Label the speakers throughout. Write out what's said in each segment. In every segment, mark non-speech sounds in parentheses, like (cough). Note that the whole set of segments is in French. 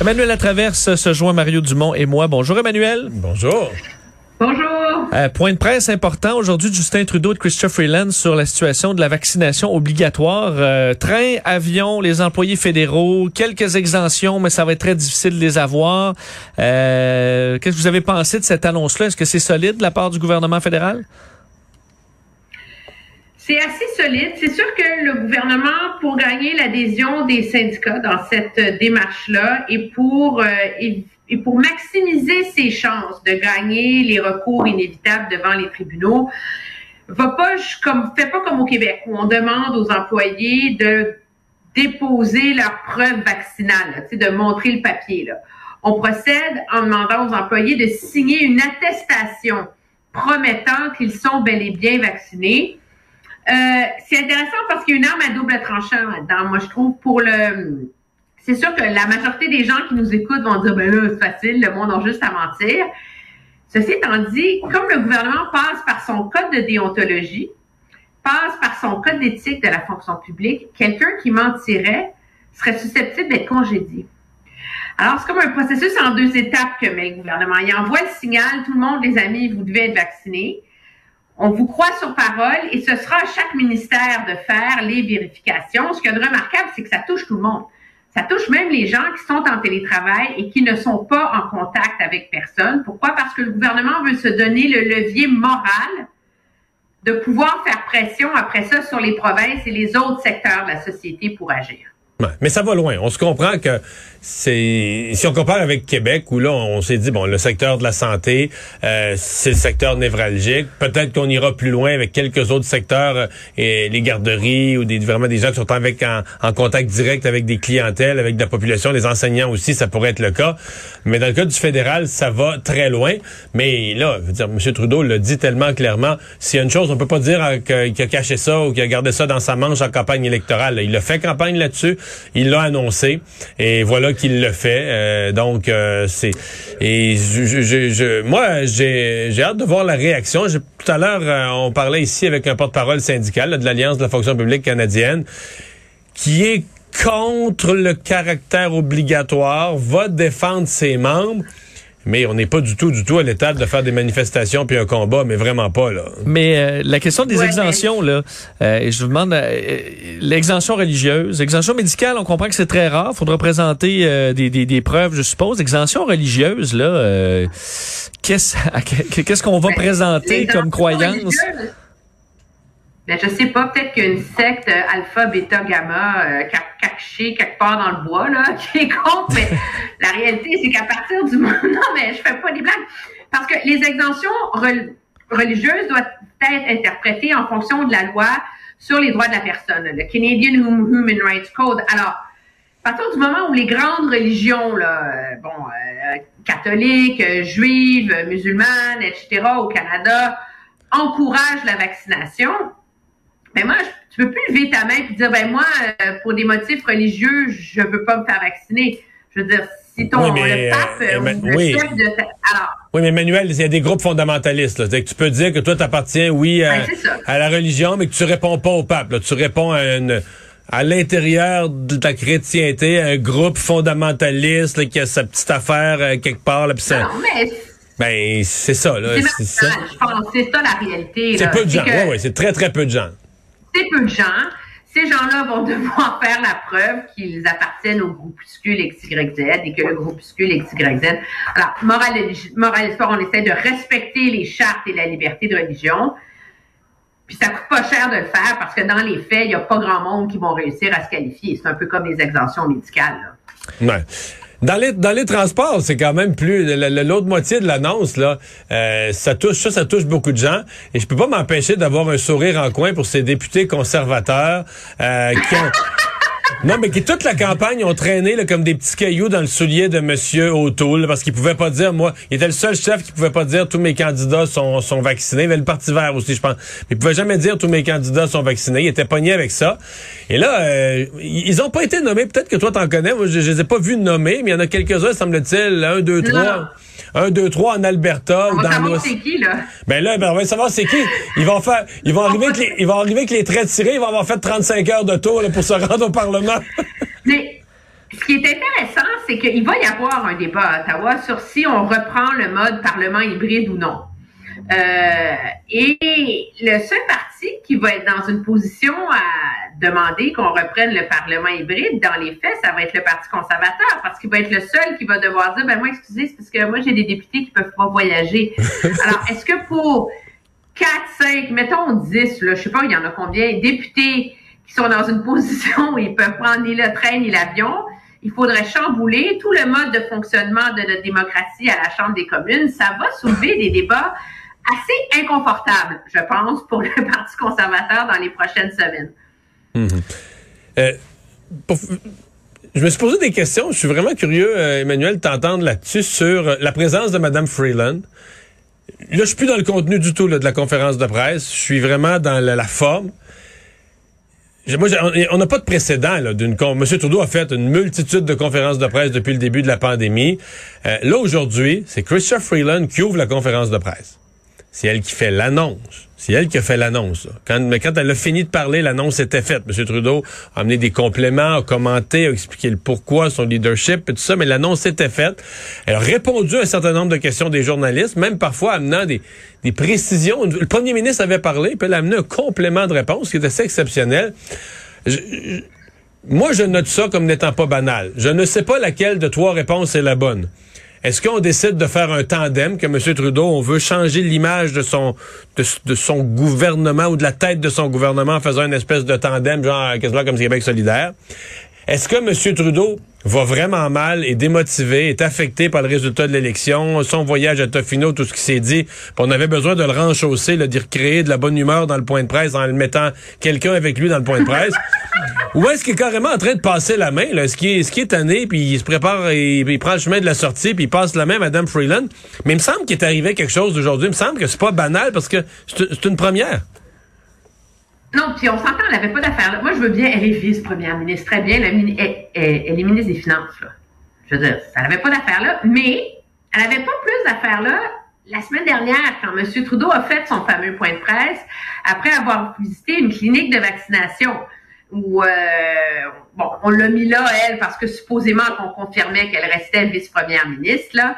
Speaker 1: Emmanuel Latraverse se joint Mario Dumont et moi. Bonjour Emmanuel.
Speaker 2: Bonjour.
Speaker 3: Bonjour.
Speaker 1: Euh, point de presse important aujourd'hui Justin Trudeau et Christopher Freeland sur la situation de la vaccination obligatoire. Euh, train, avion, les employés fédéraux, quelques exemptions, mais ça va être très difficile de les avoir. Euh, Qu'est-ce que vous avez pensé de cette annonce-là? Est-ce que c'est solide de la part du gouvernement fédéral?
Speaker 4: C'est assez solide. C'est sûr que le gouvernement, pour gagner l'adhésion des syndicats dans cette démarche-là et pour, euh, et, pour maximiser ses chances de gagner les recours inévitables devant les tribunaux, va pas comme fait pas comme au Québec où on demande aux employés de déposer leur preuve vaccinale, là, de montrer le papier. Là. On procède en demandant aux employés de signer une attestation promettant qu'ils sont bel et bien vaccinés. Euh, c'est intéressant parce qu'il y a une arme à double tranchant là-dedans. Moi, je trouve pour le. C'est sûr que la majorité des gens qui nous écoutent vont dire ben là, c'est facile, le monde a juste à mentir. Ceci étant dit, comme le gouvernement passe par son code de déontologie, passe par son code d'éthique de la fonction publique, quelqu'un qui mentirait serait susceptible d'être congédié. Alors, c'est comme un processus en deux étapes que met le gouvernement. Il envoie le signal, tout le monde, les amis, vous devez être vaccinés. On vous croit sur parole et ce sera à chaque ministère de faire les vérifications. Ce qui est remarquable, c'est que ça touche tout le monde. Ça touche même les gens qui sont en télétravail et qui ne sont pas en contact avec personne. Pourquoi? Parce que le gouvernement veut se donner le levier moral de pouvoir faire pression après ça sur les provinces et les autres secteurs de la société pour agir.
Speaker 2: Mais ça va loin. On se comprend que c'est si on compare avec Québec où là on s'est dit bon le secteur de la santé euh, c'est le secteur névralgique. Peut-être qu'on ira plus loin avec quelques autres secteurs euh, et les garderies ou des vraiment des gens qui sont avec en, contact direct avec des clientèles avec de la population les enseignants aussi ça pourrait être le cas. Mais dans le cas du fédéral ça va très loin. Mais là je veux dire M. Trudeau le dit tellement clairement s'il y a une chose on peut pas dire qu'il a caché ça ou qu'il a gardé ça dans sa manche en campagne électorale. Il a fait campagne là-dessus il l'a annoncé et voilà qu'il le fait. Euh, donc euh, c'est et je, je, je, moi j'ai hâte de voir la réaction. Tout à l'heure euh, on parlait ici avec un porte-parole syndical de l'Alliance de la fonction publique canadienne qui est contre le caractère obligatoire, va défendre ses membres. Mais on n'est pas du tout, du tout à l'étape de faire des manifestations puis un combat, mais vraiment pas là.
Speaker 1: Mais euh, la question des ouais, exemptions là, euh, je vous demande euh, l'exemption religieuse, exemption médicale, on comprend que c'est très rare. Faudra présenter euh, des, des, des, preuves, je suppose. Exemption religieuse là, euh, qu'est-ce (laughs) qu'est-ce qu'on va
Speaker 4: Ben,
Speaker 1: présenter comme croyance?
Speaker 4: religieuse, Ben, je sais pas, peut-être qu'une secte euh, alpha, bêta, gamma, euh, cachée quelque part dans le bois, là, (laughs) qui est contre, mais la réalité, c'est qu'à partir du (laughs) moment, non, mais je fais pas des blagues, parce que les exemptions rel- religieuses doivent être interprétées en fonction de la loi sur les droits de la personne, le Canadian Human Rights Code. Alors, à partir du moment où les grandes religions, là, euh, bon, euh, catholiques, euh, juives, musulmanes, etc., au Canada, encouragent la vaccination, ben moi, je- tu peux plus lever ta main et dire, ben moi, euh, pour des motifs religieux, je veux pas me faire vacciner. Je veux dire, si ton
Speaker 2: Oui, mais,
Speaker 4: le pape
Speaker 2: euh,
Speaker 4: euh, le
Speaker 2: oui.
Speaker 4: chef de alors,
Speaker 2: Oui, mais Emmanuel, il y a des groupes fondamentalistes. Là. C'est-à-dire que tu peux dire que toi, tu appartiens, oui, à,
Speaker 4: Ben,
Speaker 2: à la religion, mais que tu réponds pas au pape. Là. Tu réponds à une à l'intérieur de ta chrétienté, à un groupe fondamentaliste là, qui a sa petite affaire euh, quelque part. Là, pis ça,
Speaker 4: non, mais
Speaker 2: ben, c'est ça. Là,
Speaker 4: c'est
Speaker 2: ça.
Speaker 4: marginal, je pense. C'est ça la réalité.
Speaker 2: C'est peu de gens. Oui, oui, c'est très, très peu de gens.
Speaker 4: C'est peu de gens. ces gens-là vont devoir (laughs) faire la preuve qu'ils appartiennent au groupuscule XYZ et que le groupuscule XYZ. Alors, morale, morale histoire, on essaie de respecter les chartes et la liberté de religion. Puis ça coûte pas cher de le faire parce que dans les faits, il n'y a pas grand monde qui vont réussir à se qualifier. C'est un peu comme les exemptions médicales.
Speaker 2: Là. Ouais. Dans les, dans les transports, c'est quand même plus l'autre moitié de l'annonce là, euh, ça touche ça, ça touche beaucoup de gens. Et je peux pas m'empêcher d'avoir un sourire en coin pour ces députés conservateurs euh, qui ont non, mais qui toute la campagne ont traîné là, comme des petits cailloux dans le soulier de Monsieur O'Toole parce qu'il pouvait pas dire, moi, il était le seul chef qui pouvait pas dire tous mes candidats sont, sont vaccinés. Il avait le Parti vert aussi, je pense. Mais il pouvait jamais dire tous mes candidats sont vaccinés. Il était pogné avec ça. Et là, euh, ils ont pas été nommés. Peut-être que toi t'en connais. Moi, je, je, les ai pas vus nommer, mais il y en a quelques-uns, semble-t-il. Un, deux, trois. Un, deux, trois en Alberta.
Speaker 4: On va savoir c'est qui, là.
Speaker 2: Ben là, ben, on va savoir c'est qui. Ils vont faire, ils vont arriver avec les, ils vont arriver avec les traits tirés. Ils vont avoir fait 35 heures de tour, là, pour se rendre au Parlement. (laughs)
Speaker 4: Mais, ce qui est intéressant, c'est qu'il va y avoir un débat à Ottawa sur si on reprend le mode Parlement hybride ou non. Euh, et le seul parti qui va être dans une position à demander qu'on reprenne le Parlement hybride, dans les faits, ça va être le Parti conservateur, parce qu'il va être le seul qui va devoir dire, ben moi, excusez, c'est parce que moi, j'ai des députés qui peuvent pas voyager. (laughs) Alors, est-ce que pour 4, 5, mettons 10, là, je sais pas, il y en a combien, députés qui sont dans une position où ils peuvent prendre ni le train ni l'avion, il faudrait chambouler tout le mode de fonctionnement de notre démocratie à la Chambre des communes. Ça va soulever des débats assez inconfortables, je pense, pour le (laughs) Parti conservateur dans les prochaines semaines.
Speaker 2: Mmh. Euh, je me suis posé des questions. Je suis vraiment curieux, euh, Emmanuel, t'entendre là-dessus sur la présence de Mme Freeland. Là, je suis plus dans le contenu du tout de la conférence de presse. Je suis vraiment dans la, forme. Moi, on n'a pas de précédent d'une M. Trudeau a fait une multitude de conférences de presse depuis le début de la pandémie. Euh, là aujourd'hui, c'est Christopher Freeland qui ouvre la conférence de presse. C'est elle qui fait l'annonce. C'est elle qui a fait l'annonce. Quand, mais quand elle a fini de parler, l'annonce était faite. M. Trudeau a amené des compléments, a commenté, a expliqué le pourquoi, son leadership et tout ça, mais l'annonce était faite. Elle a répondu à un certain nombre de questions des journalistes, même parfois amenant des, des précisions. Le premier ministre avait parlé, puis elle a amené un complément de réponse qui était assez exceptionnel. Moi, je note ça comme n'étant pas banal. Je ne sais pas laquelle de trois réponses est la bonne. Est-ce qu'on décide de faire un tandem que M. Trudeau, on veut changer l'image de son gouvernement ou de la tête de son gouvernement en faisant une espèce de tandem, genre quasiment comme Québec solidaire? Est-ce que M. Trudeau va vraiment mal, est démotivé, est affecté par le résultat de l'élection, son voyage à Tofino, tout ce qui s'est dit, on avait besoin de le renchausser, de recréer de la bonne humeur dans le point de presse en le mettant quelqu'un avec lui dans le point de presse? (laughs) Ou est-ce qu'il est carrément en train de passer la main, là? Est-ce qu'il est, est, tanné, puis il se prépare, il, il, prend le chemin de la sortie, puis il passe la main à Mme Freeland? Mais il me semble qu'il est arrivé quelque chose aujourd'hui. Il me semble que c'est pas banal parce que c'est une première.
Speaker 4: Non, puis on s'entend, elle n'avait pas d'affaires là. Moi, je veux bien, elle est vice-première ministre, très bien. Elle, est ministre des Finances, là. Je veux dire, elle n'avait pas d'affaires là, mais elle n'avait pas plus d'affaires là la semaine dernière, quand M. Trudeau a fait son fameux point de presse, après avoir visité une clinique de vaccination où, euh, bon, on l'a mis là, elle, parce que supposément qu'on confirmait qu'elle restait vice-première ministre, là.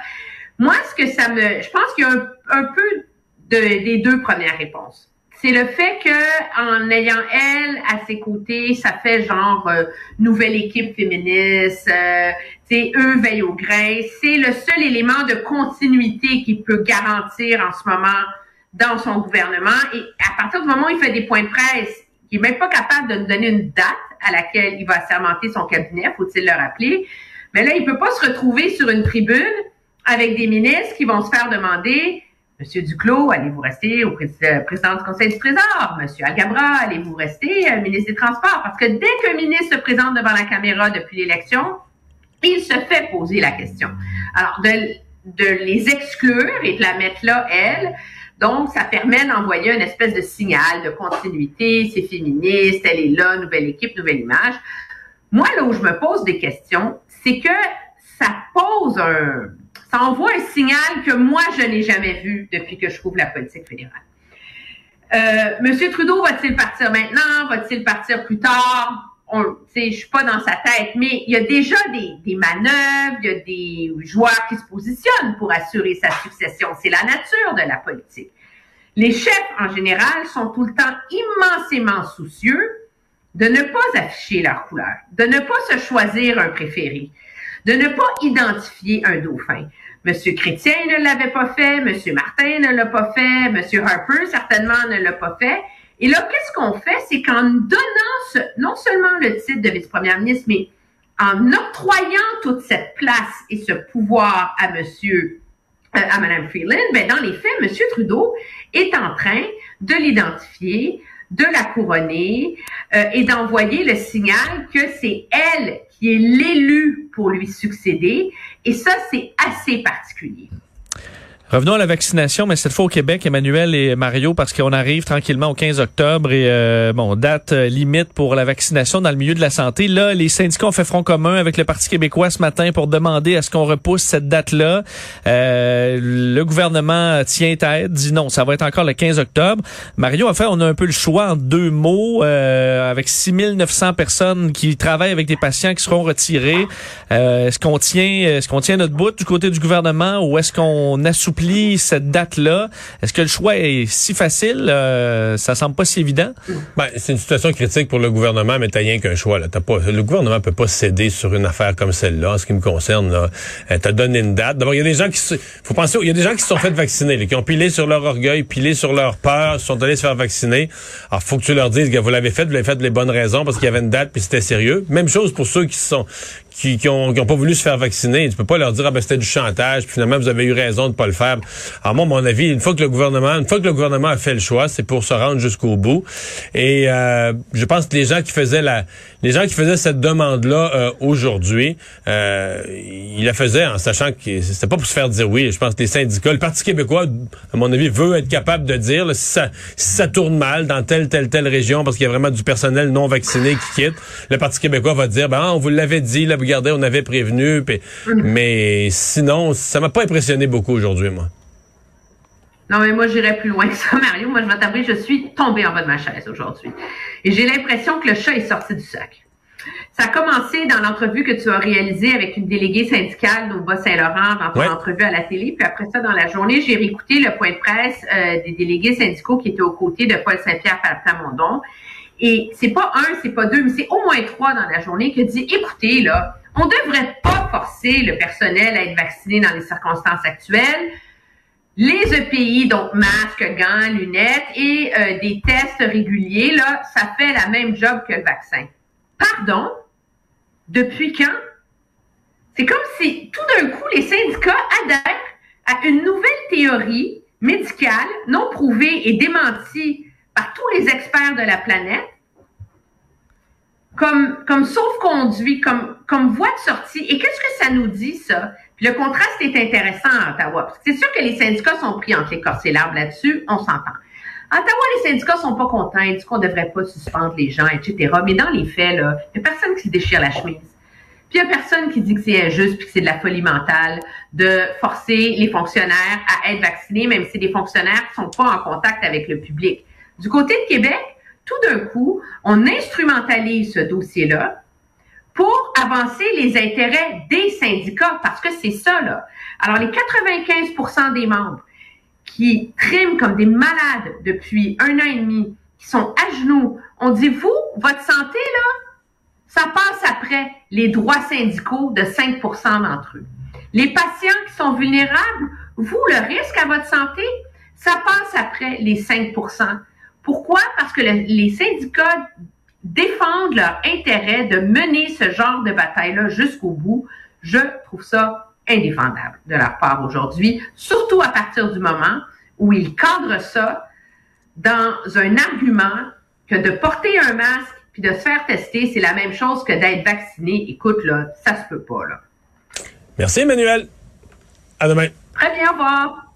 Speaker 4: Moi, ce que ça me... Je pense qu'il y a un, peu de, des deux premières réponses c'est le fait que en ayant elle à ses côtés, ça fait genre euh, nouvelle équipe féministe, euh, eux veillent au grain. C'est le seul élément de continuité qu'il peut garantir en ce moment dans son gouvernement. Et à partir du moment où il fait des points de presse, il est même pas capable de nous donner une date à laquelle il va assermenter son cabinet, faut-il le rappeler. Mais là, il peut pas se retrouver sur une tribune avec des ministres qui vont se faire demander Monsieur Duclos, allez-vous rester au euh, président du Conseil du Trésor? Monsieur Algabra, allez-vous rester euh, ministre des Transports? Parce que dès qu'un ministre se présente devant la caméra depuis l'élection, il se fait poser la question. Alors, de, de les exclure et de la mettre là, elle, donc, ça permet d'envoyer une espèce de signal de continuité, c'est féministe, elle est là, nouvelle équipe, nouvelle image. Moi, là où je me pose des questions, c'est que ça pose un, ça envoie un signal que moi, je n'ai jamais vu depuis que je couvre la politique fédérale. Euh, Monsieur Trudeau va-t-il partir maintenant? Va-t-il partir plus tard? On, je suis pas dans sa tête, mais il y a déjà des, des manœuvres, il y a des joueurs qui se positionnent pour assurer sa succession. C'est la nature de la politique. Les chefs, en général, sont tout le temps immensément soucieux de ne pas afficher leur couleur, de ne pas se choisir un préféré, de ne pas identifier un dauphin. Monsieur Chrétien ne l'avait pas fait, Monsieur Martin ne l'a pas fait, Monsieur Harper certainement ne l'a pas fait. Et là, qu'est-ce qu'on fait? C'est qu'en donnant non seulement le titre de vice-première ministre, mais en octroyant toute cette place et ce pouvoir à Monsieur, euh, à Madame Freeland, ben dans les faits, Monsieur Trudeau est en train de l'identifier, de la couronner euh, et d'envoyer le signal que c'est elle qui est l'élu pour lui succéder. Et ça, c'est assez particulier.
Speaker 1: Revenons à la vaccination, mais cette fois au Québec, Emmanuel et Mario, parce qu'on arrive tranquillement au 15 octobre et euh, bon, date euh, limite pour la vaccination dans le milieu de la santé. Là, les syndicats ont fait front commun avec le Parti québécois ce matin pour demander à ce qu'on repousse cette date-là. Euh, le gouvernement tient tête, dit non, ça va être encore le 15 octobre. Mario, en fait, on a un peu le choix en deux mots, euh, avec 6900 personnes qui travaillent avec des patients qui seront retirés. est-ce qu'on tient, est-ce qu'on tient notre bout du côté du gouvernement ou est-ce qu'on assouplit cette date-là. Est-ce que le choix est si facile? Euh, ça semble pas si évident.
Speaker 2: Ben, c'est une situation critique pour le gouvernement, mais t'as rien qu'un choix. Là. pas, le gouvernement peut pas céder sur une affaire comme celle-là. En ce qui me concerne, là, euh, t'as donné une date. D'abord, il y a des gens qui faut penser, il y a des gens qui se sont fait vacciner, qui ont pilé sur leur orgueil, pilé sur leur peur, sont allés se faire vacciner. Alors, faut que tu leur dises que vous l'avez fait, vous l'avez fait de les bonnes raisons parce qu'il y avait une date puis c'était sérieux. Même chose pour ceux qui sont qui, qui, ont, pas voulu se faire vacciner. Tu peux pas leur dire ah ben c'était du chantage, puis finalement vous avez eu raison de pas le faire. Alors moi, à mon avis, une fois que le gouvernement, une fois que le gouvernement a fait le choix, c'est pour se rendre jusqu'au bout. Et euh, je pense que les gens qui faisaient la, les gens qui faisaient cette demande-là euh, aujourd'hui, euh, ils la faisaient en sachant que c'était pas pour se faire dire oui. Je pense que les syndicats, le Parti québécois, à mon avis, veut être capable de dire si ça, si ça tourne mal dans telle telle telle région parce qu'il y a vraiment du personnel non vacciné qui quitte, le Parti québécois va dire ben on vous l'avait dit, là, regardez, on avait prévenu. mais sinon, ça m'a pas impressionné beaucoup aujourd'hui, moi.
Speaker 4: Non, mais moi, j'irais plus loin que ça, Mario. Moi, je t'avouer, je suis tombée en bas de ma chaise aujourd'hui. Et j'ai l'impression que le chat est sorti du sac. Ça a commencé dans l'entrevue que tu as réalisée avec une déléguée syndicale au Bas-Saint-Laurent dans ton entrevue à la télé. Puis après ça, dans la journée, j'ai réécouté le point de presse euh, des délégués syndicaux qui étaient aux côtés de Paul Saint-Pierre Plamondon. Et c'est pas un, c'est pas deux, mais c'est au moins trois dans la journée qui dit, écoutez, là, on devrait pas forcer le personnel à être vacciné dans les circonstances actuelles. Les EPI, donc masques, gants, lunettes et euh, des tests réguliers, là, ça fait la même job que le vaccin. Pardon? Depuis quand? C'est comme si tout d'un coup, les syndicats adhèrent à une nouvelle théorie médicale non prouvée et démentie par tous les experts de la planète comme, comme sauf-conduit, comme, comme voie de sortie. Et qu'est-ce que ça nous dit, ça? Le contraste est intéressant à Ottawa. c'est sûr que les syndicats sont pris entre les corps et l'arbre là-dessus, on s'entend. À Ottawa, les syndicats sont pas contents, ils disent qu'on devrait pas suspendre les gens, etc. Mais dans les faits, il n'y a personne qui se déchire la chemise. Puis il n'y a personne qui dit que c'est injuste puis que c'est de la folie mentale de forcer les fonctionnaires à être vaccinés, même si les fonctionnaires ne sont pas en contact avec le public. Du côté de Québec, tout d'un coup, on instrumentalise ce dossier-là pour avancer les intérêts des syndicats, parce que c'est ça, là. Alors, les 95% des membres qui triment comme des malades depuis un an et demi, qui sont à genoux, on dit, vous, votre santé, là, ça passe après les droits syndicaux de 5% d'entre eux. Les patients qui sont vulnérables, vous, le risque à votre santé, ça passe après les 5% pourquoi? Parce que les syndicats défendent leur intérêt de mener ce genre de bataille-là jusqu'au bout. Je trouve ça indéfendable de leur part aujourd'hui, surtout à partir du moment où ils cadrent ça dans un argument que de porter un masque puis de se faire tester, c'est la même chose que d'être vacciné. Écoute, là, ça se peut pas, là.
Speaker 2: Merci, Emmanuel. À demain.
Speaker 4: Très bien, au revoir.